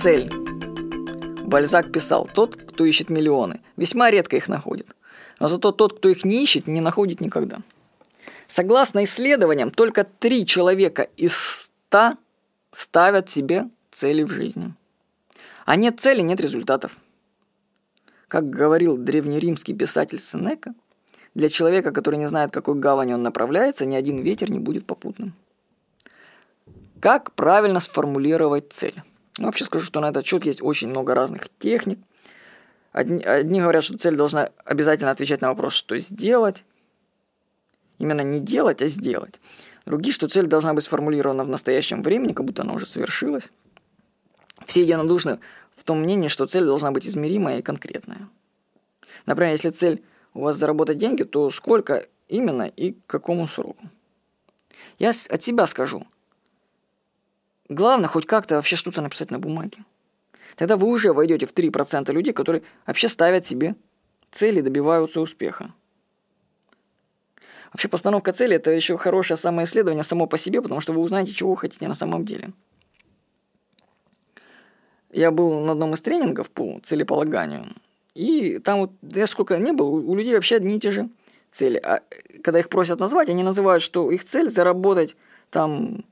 цель. Бальзак писал, тот, кто ищет миллионы, весьма редко их находит. Но зато тот, кто их не ищет, не находит никогда. Согласно исследованиям, только три человека из ста ставят себе цели в жизни. А нет цели, нет результатов. Как говорил древнеримский писатель Сенека, для человека, который не знает, какой гавани он направляется, ни один ветер не будет попутным. Как правильно сформулировать цель? Ну, вообще скажу, что на этот счет есть очень много разных техник. Одни, одни говорят, что цель должна обязательно отвечать на вопрос, что сделать. Именно не делать, а сделать. Другие, что цель должна быть сформулирована в настоящем времени, как будто она уже совершилась. Все единодушны в том мнении, что цель должна быть измеримая и конкретная. Например, если цель у вас заработать деньги, то сколько именно и к какому сроку. Я от себя скажу. Главное хоть как-то вообще что-то написать на бумаге. Тогда вы уже войдете в 3% людей, которые вообще ставят себе цели добиваются успеха. Вообще постановка цели – это еще хорошее самоисследование само по себе, потому что вы узнаете, чего вы хотите на самом деле. Я был на одном из тренингов по целеполаганию – и там вот, я сколько не был, у людей вообще одни и те же цели. А когда их просят назвать, они называют, что их цель заработать там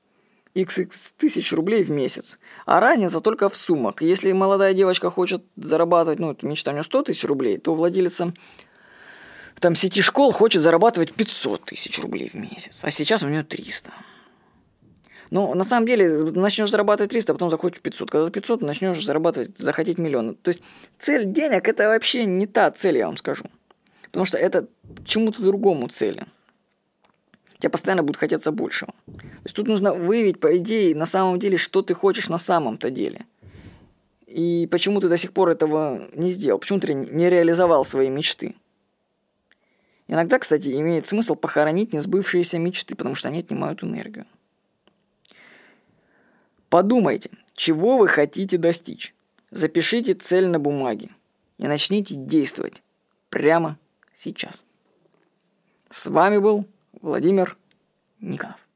XX тысяч рублей в месяц. А разница только в суммах. Если молодая девочка хочет зарабатывать, ну, мечта у нее 100 тысяч рублей, то владелица там сети школ хочет зарабатывать 500 тысяч рублей в месяц. А сейчас у нее 300. Но на самом деле начнешь зарабатывать 300, а потом захочешь 500. Когда за 500 начнешь зарабатывать, захотеть миллион. То есть цель денег – это вообще не та цель, я вам скажу. Потому что это чему-то другому цели. Тебе постоянно будет хотеться большего. Есть тут нужно выявить, по идее, на самом деле, что ты хочешь на самом-то деле. И почему ты до сих пор этого не сделал? Почему ты не реализовал свои мечты? Иногда, кстати, имеет смысл похоронить несбывшиеся мечты, потому что они отнимают энергию. Подумайте, чего вы хотите достичь. Запишите цель на бумаге и начните действовать прямо сейчас. С вами был Владимир Никонов.